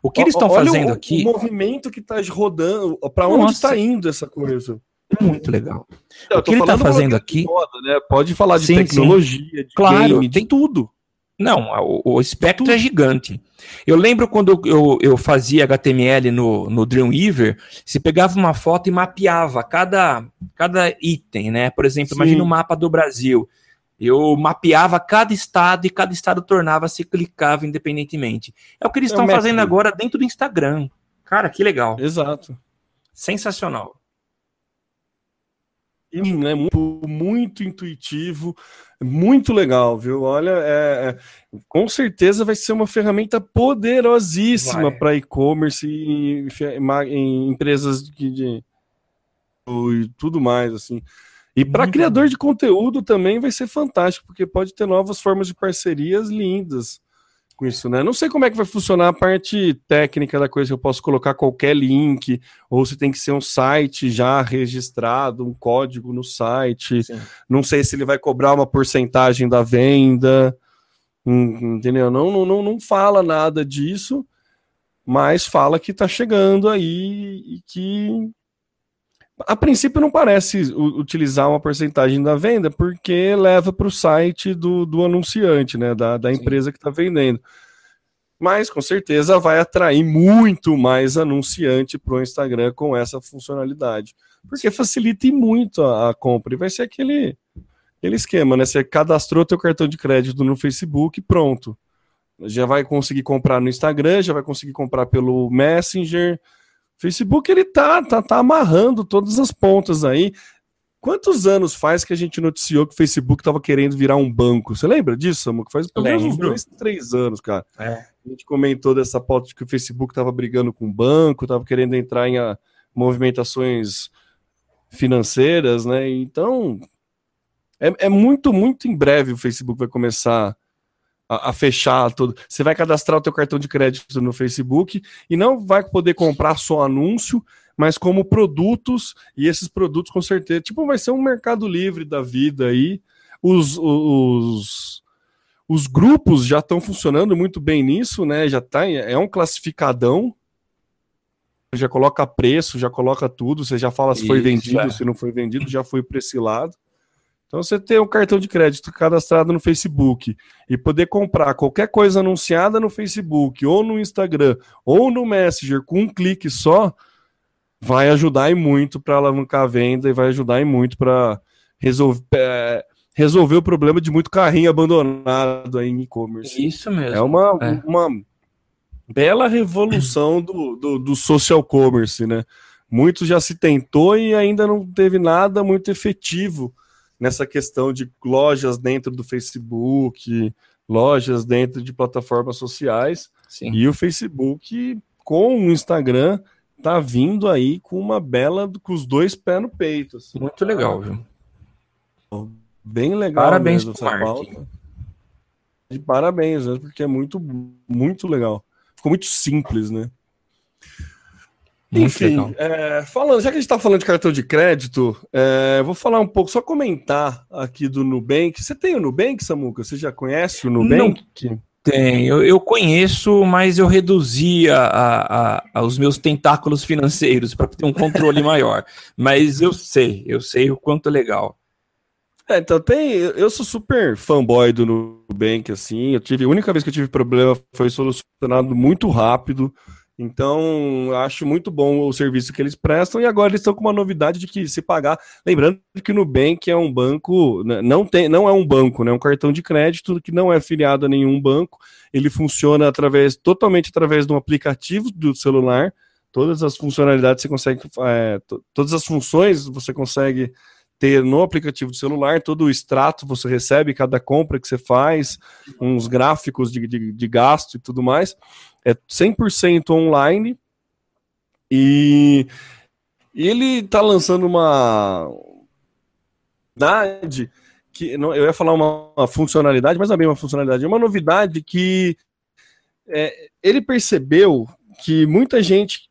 O que eles estão fazendo o, aqui? O movimento que está rodando, para onde está indo essa coisa? Muito legal. o que ele está fazendo aqui? Moda, né? Pode falar de sim, tecnologia, sim. de claro, game, de tudo. Não, o, o espectro é gigante. Eu lembro quando eu, eu fazia HTML no, no Dreamweaver, você pegava uma foto e mapeava cada, cada item, né? Por exemplo, imagina o mapa do Brasil. Eu mapeava cada estado e cada estado tornava-se clicável independentemente. É o que eles é estão fazendo agora dentro do Instagram. Cara, que legal. Exato. Sensacional né? Muito, muito intuitivo, muito legal, viu? Olha, é, é, com certeza vai ser uma ferramenta poderosíssima para e-commerce e em empresas de, de, e tudo mais, assim. E para criador de conteúdo também vai ser fantástico, porque pode ter novas formas de parcerias lindas com isso, né? Não sei como é que vai funcionar a parte técnica da coisa, eu posso colocar qualquer link, ou se tem que ser um site já registrado, um código no site. Sim. Não sei se ele vai cobrar uma porcentagem da venda, hum, entendeu? Não, não, não fala nada disso, mas fala que está chegando aí e que a princípio não parece utilizar uma porcentagem da venda, porque leva para o site do, do anunciante, né? Da, da empresa que está vendendo. Mas com certeza vai atrair muito mais anunciante para o Instagram com essa funcionalidade. Porque facilita muito a, a, compra. E vai ser aquele, aquele esquema, né? Você cadastrou teu cartão de crédito no Facebook, pronto. Já vai conseguir comprar no Instagram, já vai conseguir comprar pelo Messenger Facebook ele tá, tá, tá amarrando todas as pontas aí. Quantos anos faz que a gente noticiou que o Facebook estava querendo virar um banco? Você lembra disso, Samu? Faz pelo menos uns dois, três anos, cara. É. A gente comentou dessa pauta de que o Facebook estava brigando com o banco, estava querendo entrar em a, movimentações financeiras, né? Então, é, é, muito, muito em breve o Facebook vai começar a, a, fechar tudo. Você vai cadastrar o teu cartão de crédito no Facebook e não vai poder comprar só anúncio, mas como produtos, e esses produtos com certeza, tipo, vai ser um mercado livre da vida aí. Os, os, os grupos já estão funcionando muito bem nisso, né? Já tá, é um classificadão. Já coloca preço, já coloca tudo, você já fala se foi Isso, vendido, é. se não foi vendido, já foi para esse lado. Então, você ter um cartão de crédito cadastrado no Facebook e poder comprar qualquer coisa anunciada no Facebook, ou no Instagram, ou no Messenger com um clique só, vai ajudar e muito para alavancar a venda e vai ajudar e muito para resolver, é, resolver o problema de muito carrinho abandonado aí em e-commerce. Isso mesmo. É uma, é. uma bela revolução do, do, do social commerce, né? Muito já se tentou e ainda não teve nada muito efetivo nessa questão de lojas dentro do Facebook, lojas dentro de plataformas sociais. Sim. E o Facebook, com o Instagram, tá vindo aí com uma bela, com os dois pés no peito. Assim. Muito legal, viu? Bem legal. Parabéns mesmo, De parabéns, né? porque é muito, muito legal. Ficou muito simples, né? Muito Enfim, é, falando, já que a gente está falando de cartão de crédito, é, vou falar um pouco, só comentar aqui do Nubank. Você tem o Nubank, Samuca? Você já conhece o Nubank? Não tem, eu, eu conheço, mas eu reduzi a, a, a, os meus tentáculos financeiros para ter um controle maior. Mas eu sei, eu sei o quanto é legal. É, então tem. Eu sou super fanboy do Nubank, assim. Eu tive. A única vez que eu tive problema foi solucionado muito rápido. Então, acho muito bom o serviço que eles prestam e agora eles estão com uma novidade de que se pagar, lembrando que o Nubank é um banco, né, não tem, não é um banco, né, é um cartão de crédito que não é afiliado a nenhum banco, ele funciona através totalmente através de um aplicativo do celular. Todas as funcionalidades você consegue, é, todas as funções você consegue ter no aplicativo do celular, todo o extrato você recebe, cada compra que você faz, uns gráficos de, de, de gasto e tudo mais. É 100% online. E ele está lançando uma novidade que não, eu ia falar uma, uma, funcionalidade, mas não é bem uma funcionalidade, é uma novidade que é, ele percebeu que muita gente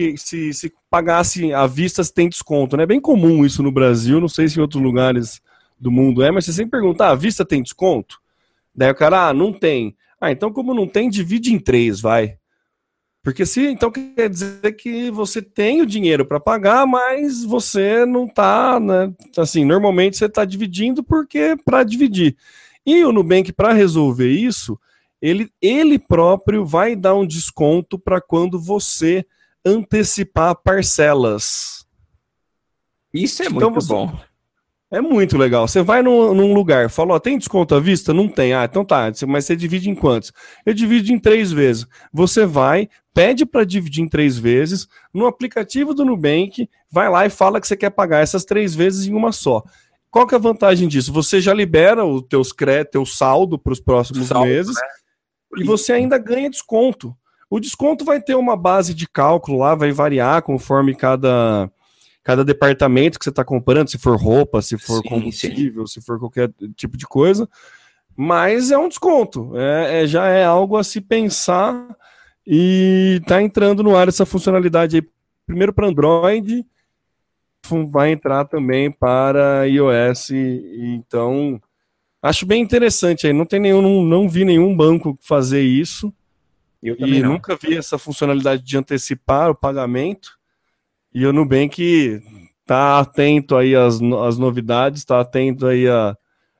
que se, se pagasse à vista tem desconto, né? É bem comum isso no Brasil, não sei se em outros lugares do mundo é, mas você sempre pergunta, ah, à vista tem desconto? Daí o cara, ah, não tem. Ah, então como não tem, divide em três, vai. Porque se então quer dizer que você tem o dinheiro para pagar, mas você não tá, né? Assim, normalmente você está dividindo porque para dividir. E o Nubank para resolver isso, ele ele próprio vai dar um desconto para quando você antecipar parcelas. Isso é então, muito você, bom. É muito legal. Você vai num, num lugar, fala, ó, tem desconto à vista? Não tem. Ah, então tá. Mas você divide em quantos? Eu divido em três vezes. Você vai, pede para dividir em três vezes, no aplicativo do Nubank, vai lá e fala que você quer pagar essas três vezes em uma só. Qual que é a vantagem disso? Você já libera o teus crédito, teu saldo para os próximos saldo, meses né? e você ainda ganha desconto. O desconto vai ter uma base de cálculo lá, vai variar conforme cada cada departamento que você está comprando, se for roupa, se for sim, combustível, sim. se for qualquer tipo de coisa. Mas é um desconto, é, é já é algo a se pensar e está entrando no ar essa funcionalidade aí, primeiro para Android, vai entrar também para iOS, então acho bem interessante aí, não tem nenhum, não, não vi nenhum banco fazer isso. Eu e não. nunca vi essa funcionalidade de antecipar o pagamento. E o Nubank tá atento aí às, às novidades, está atento aí à,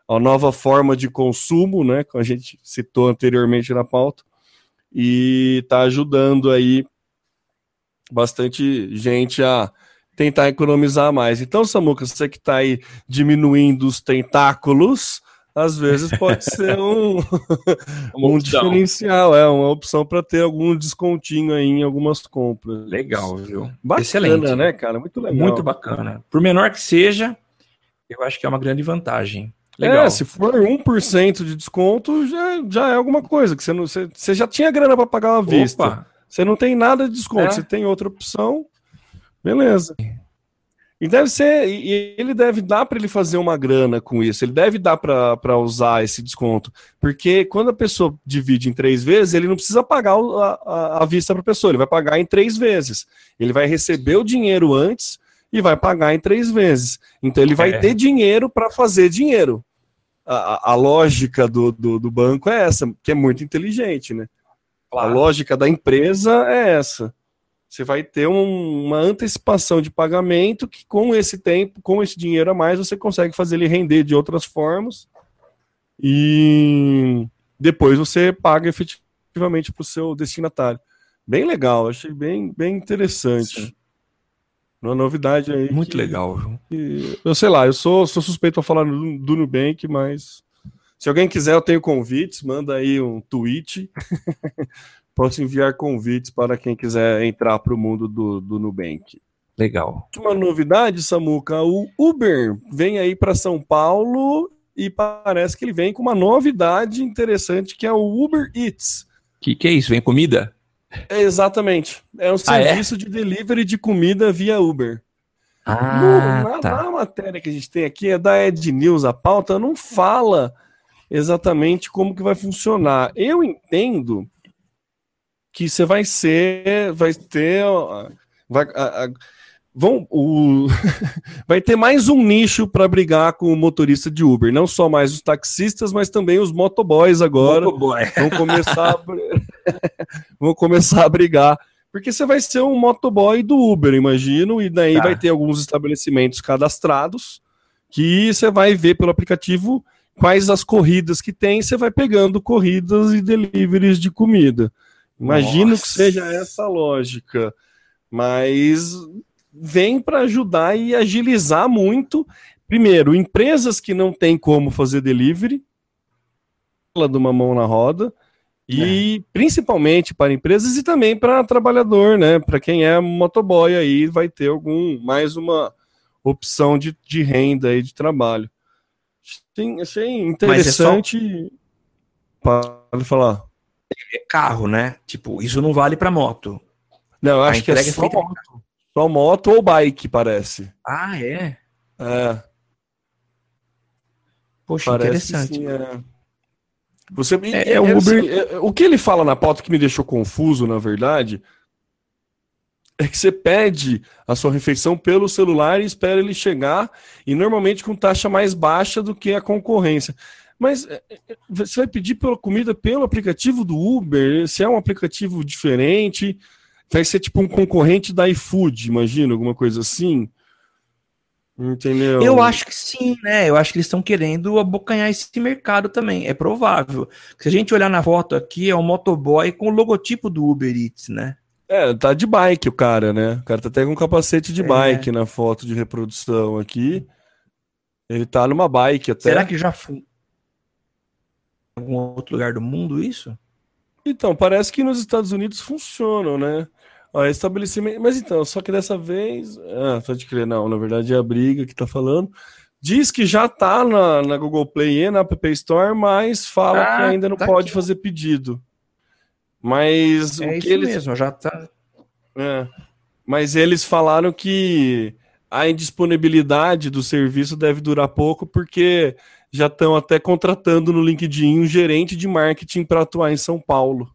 à nova forma de consumo, né? Que a gente citou anteriormente na pauta, e está ajudando aí bastante gente a tentar economizar mais. Então, Samuca, você que está aí diminuindo os tentáculos, às vezes pode ser um, um diferencial, é uma opção para ter algum descontinho aí em algumas compras. Legal, viu? Bacana, Excelente, né, cara? Muito legal. Muito bacana. Por menor que seja, eu acho que é uma grande vantagem. Legal. É, se for 1% de desconto, já, já é alguma coisa, que você, não, você, você já tinha grana para pagar uma vista. Opa. Você não tem nada de desconto, é. você tem outra opção, beleza. E deve ser, e ele deve dar para ele fazer uma grana com isso, ele deve dar para usar esse desconto, porque quando a pessoa divide em três vezes, ele não precisa pagar a, a, a vista para a pessoa, ele vai pagar em três vezes. Ele vai receber o dinheiro antes e vai pagar em três vezes. Então ele vai é. ter dinheiro para fazer dinheiro. A, a, lógica do, do, do, banco é essa, que é muito inteligente, né? Claro. A lógica da empresa é essa você vai ter um, uma antecipação de pagamento que com esse tempo, com esse dinheiro a mais, você consegue fazer ele render de outras formas e depois você paga efetivamente para o seu destinatário. Bem legal, achei bem, bem interessante. Sim. Uma novidade aí. Muito que, legal. Que, eu sei lá, eu sou, sou suspeito a falar do, do Nubank, mas se alguém quiser, eu tenho convites, manda aí um tweet. posso enviar convites para quem quiser entrar para o mundo do, do Nubank. Legal. Uma novidade, Samuca, o Uber vem aí para São Paulo e parece que ele vem com uma novidade interessante que é o Uber Eats. Que que é isso? Vem comida? É, exatamente. É um serviço ah, é? de delivery de comida via Uber. Ah, no, na, tá. na matéria que a gente tem aqui é da Ed News, a pauta não fala exatamente como que vai funcionar. Eu entendo que você vai ser, vai ter, vai, a, a, vão, o, vai ter mais um nicho para brigar com o motorista de Uber, não só mais os taxistas, mas também os motoboys agora Motoboy. vão começar, a, vão começar a brigar. Porque você vai ser um motoboy do Uber, imagino, e daí tá. vai ter alguns estabelecimentos cadastrados que você vai ver pelo aplicativo quais as corridas que tem, você vai pegando corridas e deliveries de comida. Imagino Nossa. que seja essa a lógica, mas vem para ajudar e agilizar muito. Primeiro, empresas que não têm como fazer delivery, de uma mão na roda, e é. principalmente para empresas e também para trabalhador, né? Para quem é motoboy aí, vai ter algum mais uma opção de, de renda aí de trabalho. Sim, achei interessante. É só... Pode falar. É carro, né? Tipo, isso não vale para moto. Não, eu acho que é, é só moto. Só moto ou bike, parece. Ah, é? É. Poxa, parece interessante. Sim, é. Você, é, é, o, Uber... Assim, o que ele fala na pauta que me deixou confuso, na verdade, é que você pede a sua refeição pelo celular e espera ele chegar, e normalmente com taxa mais baixa do que a concorrência. Mas é, é, você vai pedir pela comida pelo aplicativo do Uber? Se é um aplicativo diferente, vai ser tipo um concorrente da iFood, imagina, alguma coisa assim? Entendeu? Eu acho que sim, né? Eu acho que eles estão querendo abocanhar esse mercado também. É provável. Se a gente olhar na foto aqui, é um motoboy com o logotipo do Uber Eats, né? É, tá de bike o cara, né? O cara tá até com um capacete de é. bike na foto de reprodução aqui. Ele tá numa bike até. Será que já foi algum outro lugar do mundo isso? Então, parece que nos Estados Unidos funcionam, né? Ó, estabelecimento. Mas então, só que dessa vez. Ah, pode crer, não. Na verdade é a briga que tá falando. Diz que já tá na, na Google Play e na App Store, mas fala ah, que ainda não tá pode aqui. fazer pedido. Mas é o que eles... mesmo, já tá. É. Mas eles falaram que a indisponibilidade do serviço deve durar pouco, porque já estão até contratando no LinkedIn um gerente de marketing para atuar em São Paulo.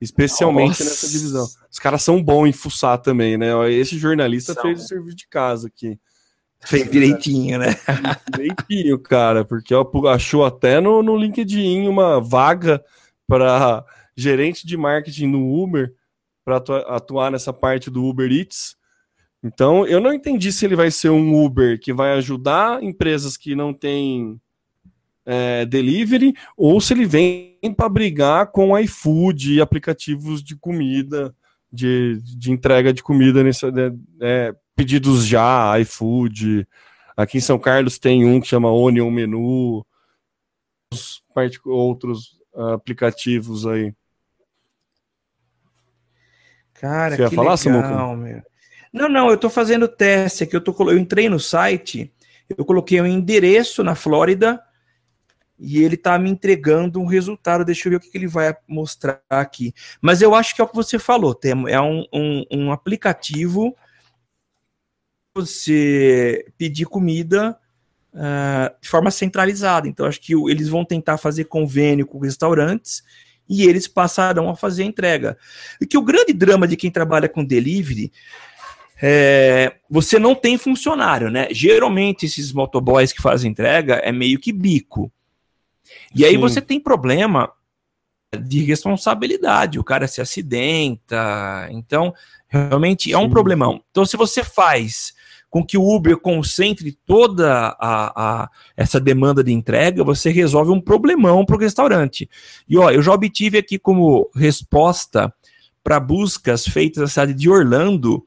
Especialmente Nossa. nessa divisão. Os caras são bons em fuçar também, né? Esse jornalista são. fez o serviço de casa aqui. Fez direitinho, né? Direitinho, cara, porque ó, achou até no, no LinkedIn uma vaga para gerente de marketing no Uber para atuar nessa parte do Uber Eats. Então, eu não entendi se ele vai ser um Uber que vai ajudar empresas que não têm é, delivery ou se ele vem para brigar com iFood e aplicativos de comida, de, de entrega de comida, nesse, é, pedidos já, iFood. Aqui em São Carlos tem um que chama Onion Menu, outros aplicativos aí. Cara, Você ia que falar, legal, meu. Não, não, eu estou fazendo teste aqui. Eu, tô, eu entrei no site, eu coloquei um endereço na Flórida e ele está me entregando um resultado. Deixa eu ver o que, que, ele vai mostrar aqui. Mas eu acho que é o que você falou, tem, é um, um, um aplicativo você pedir comida uh, de forma centralizada. Então, acho que eles vão tentar fazer convênio com restaurantes e eles passarão a fazer a entrega. E que o grande drama de quem trabalha com delivery é, você não tem funcionário, né? Geralmente esses motoboys que fazem entrega é meio que bico. E Sim. aí você tem problema de responsabilidade, o cara se acidenta, então realmente é um problemão. Então se você faz com que o Uber concentre toda a, a, essa demanda de entrega, você resolve um problemão para o restaurante. E ó, eu já obtive aqui como resposta para buscas feitas na cidade de Orlando,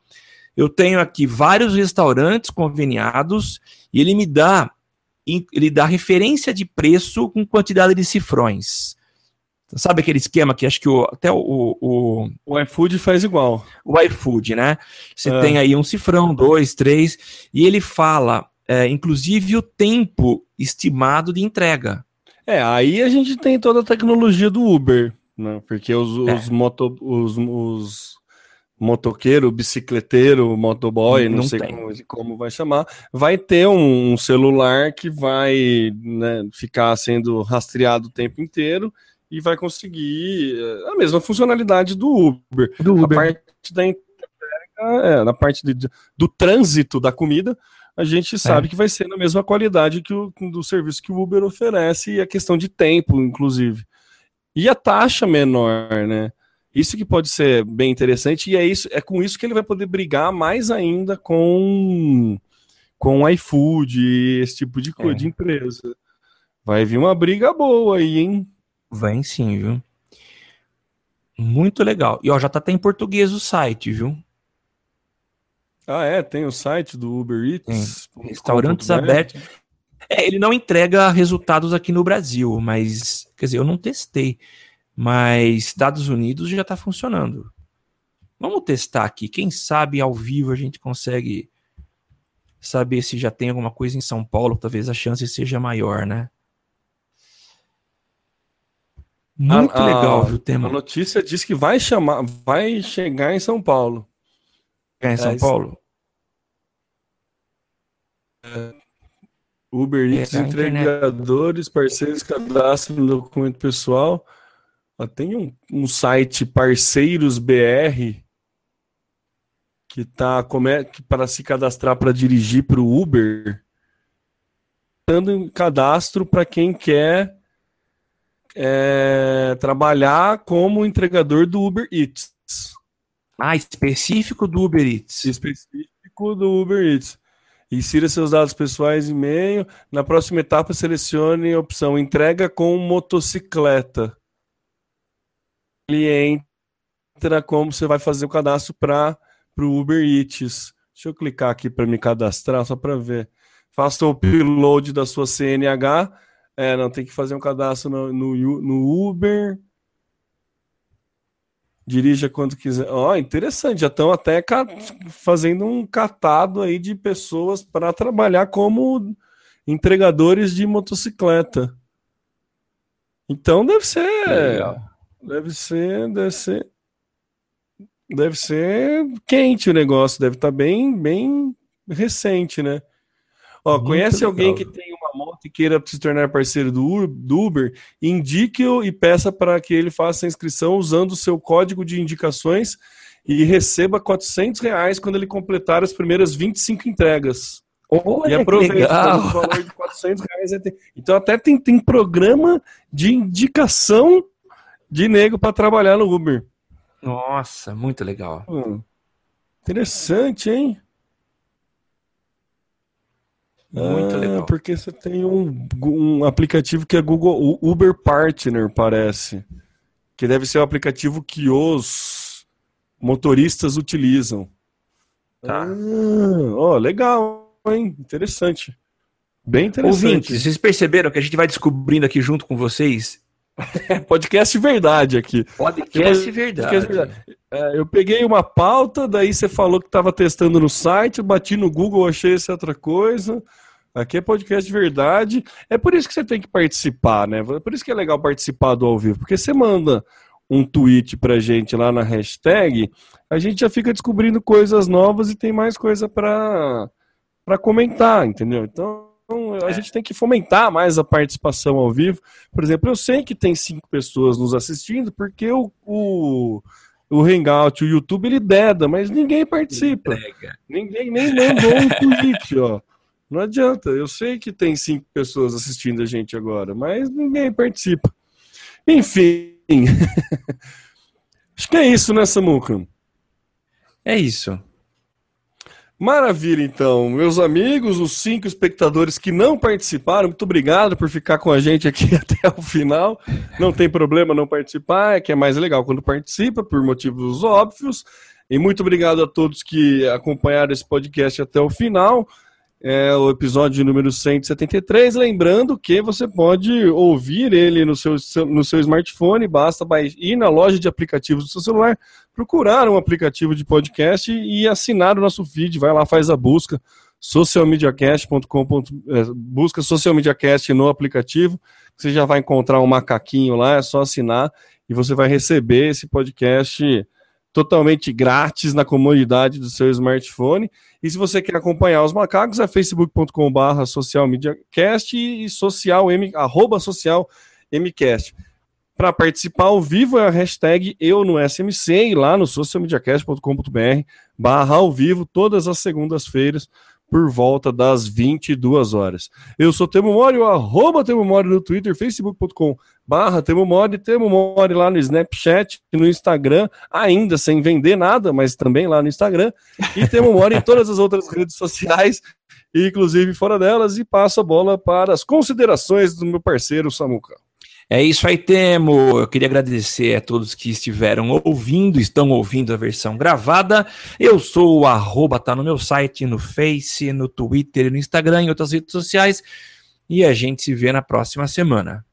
eu tenho aqui vários restaurantes conveniados e ele me dá ele dá referência de preço com quantidade de cifrões. Sabe aquele esquema que acho que o, até o, o. O iFood faz igual. O iFood, né? Você é. tem aí um cifrão, dois, três, e ele fala, é, inclusive, o tempo estimado de entrega. É, aí a gente tem toda a tecnologia do Uber, né? Porque os, é. os, moto, os, os motoqueiro, bicicleteiro, motoboy, não, não sei como, como, vai chamar, vai ter um, um celular que vai né, ficar sendo rastreado o tempo inteiro e vai conseguir eh, a mesma funcionalidade do Uber. Do Uber. A parte da é, na parte de, do trânsito da comida, a gente sabe é. que vai ser na mesma qualidade que o do serviço que o Uber oferece e a questão de tempo, inclusive. E a taxa menor, né? Isso que pode ser bem interessante, e é, isso, é com isso que ele vai poder brigar mais ainda com com iFood e esse tipo de coisa, é. de empresa. Vai vir uma briga boa aí, hein? Vem sim, viu? Muito legal. E ó, já tá até em português o site, viu? Ah, é? Tem o site do Uber Eats? Tem. Restaurantes abertos. É, ele não entrega resultados aqui no Brasil, mas, quer dizer, eu não testei. Mas Estados Unidos já está funcionando. Vamos testar aqui. Quem sabe ao vivo a gente consegue saber se já tem alguma coisa em São Paulo. Talvez a chance seja maior, né? Muito a, legal, viu, o tema. A notícia diz que vai chamar, vai chegar em São Paulo. É em São é, Paulo? É, Uber Eats, é, entregadores, parceiros, cadastro no documento pessoal. Tem um, um site Parceiros BR que tá como é que para se cadastrar para dirigir para o Uber, dando cadastro para quem quer é, trabalhar como entregador do Uber Eats. Ah, específico do Uber Eats. Específico do Uber Eats. Insira seus dados pessoais e e-mail. Na próxima etapa, selecione a opção entrega com motocicleta ele entra como você vai fazer o cadastro para o Uber Eats. Deixa eu clicar aqui para me cadastrar, só para ver. Faça o upload da sua CNH. É, não, tem que fazer um cadastro no, no, no Uber. Dirija quando quiser. Ó, oh, interessante. Já estão até fazendo um catado aí de pessoas para trabalhar como entregadores de motocicleta. Então deve ser. Legal. Deve ser, deve ser. Deve ser quente o negócio, deve estar tá bem, bem recente, né? Ó, Muito conhece legal. alguém que tem uma moto e queira se tornar parceiro do, Uber? Indique-o e peça para que ele faça a inscrição usando o seu código de indicações e receba 400 reais quando ele completar as primeiras 25 entregas. Olha, e aproveita o valor de 400 reais. Então até tem, tem programa de indicação de nego para trabalhar no Uber. Nossa, muito legal. Hum, interessante, hein? Muito ah, legal. Porque você tem um, um aplicativo que é Google Uber Partner, parece. Que deve ser o aplicativo que os motoristas utilizam. Tá. Ah, ó, legal, hein? Interessante. Bem interessante. Ouvintes, vocês perceberam que a gente vai descobrindo aqui junto com vocês podcast verdade aqui. Podcast eu, verdade. Podcast verdade. É, eu peguei uma pauta, daí você falou que estava testando no site, bati no Google, achei essa outra coisa. Aqui é podcast verdade. É por isso que você tem que participar, né? É por isso que é legal participar do ao vivo, porque você manda um tweet pra gente lá na hashtag, a gente já fica descobrindo coisas novas e tem mais coisa para para comentar, entendeu? Então, a é. gente tem que fomentar mais a participação ao vivo. Por exemplo, eu sei que tem cinco pessoas nos assistindo, porque o, o, o Hangout, o YouTube, ele deda, mas ninguém participa. Ninguém nem mandou um tweet, ó. Não adianta. Eu sei que tem cinco pessoas assistindo a gente agora, mas ninguém participa. Enfim. Acho que é isso, né, Samuca? É isso. Maravilha, então. Meus amigos, os cinco espectadores que não participaram, muito obrigado por ficar com a gente aqui até o final. Não tem problema não participar, é que é mais legal quando participa, por motivos óbvios. E muito obrigado a todos que acompanharam esse podcast até o final é o episódio número 173. Lembrando que você pode ouvir ele no seu, no seu smartphone, basta ir na loja de aplicativos do seu celular, procurar um aplicativo de podcast e assinar o nosso feed. Vai lá, faz a busca, socialmediacast.com. É, busca Social Cast no aplicativo, você já vai encontrar um macaquinho lá, é só assinar e você vai receber esse podcast totalmente grátis na comodidade do seu smartphone. E se você quer acompanhar os macacos, é facebook.com.br socialmediacast e social, m, arroba social mcast. Para participar ao vivo é a hashtag eu no SMC e lá no socialmediacast.com.br barra ao vivo todas as segundas-feiras por volta das 22 horas. Eu sou Temo Mori, o arroba Temo Mori no Twitter, facebook.com barra Temo Mori, Temo Mori lá no Snapchat, no Instagram, ainda sem vender nada, mas também lá no Instagram, e Temo Mori em todas as outras redes sociais, inclusive fora delas, e passo a bola para as considerações do meu parceiro Samuca. É isso aí, Temo. Eu queria agradecer a todos que estiveram ouvindo, estão ouvindo a versão gravada. Eu sou o arroba, tá no meu site, no Face, no Twitter, no Instagram e outras redes sociais. E a gente se vê na próxima semana.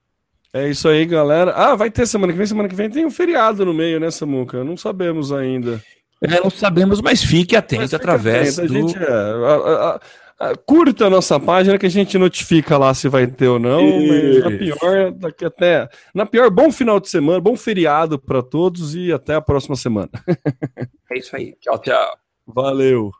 É isso aí, galera. Ah, vai ter semana que vem. Semana que vem tem um feriado no meio, né, Samuca? Não sabemos ainda. É, não sabemos, mas fique atento mas fique através atento. do... A gente, é, a, a, curta a nossa página que a gente notifica lá se vai ter ou não. Mas na pior, daqui até. Na pior, bom final de semana, bom feriado para todos e até a próxima semana. É isso aí. Tchau, tchau. Valeu.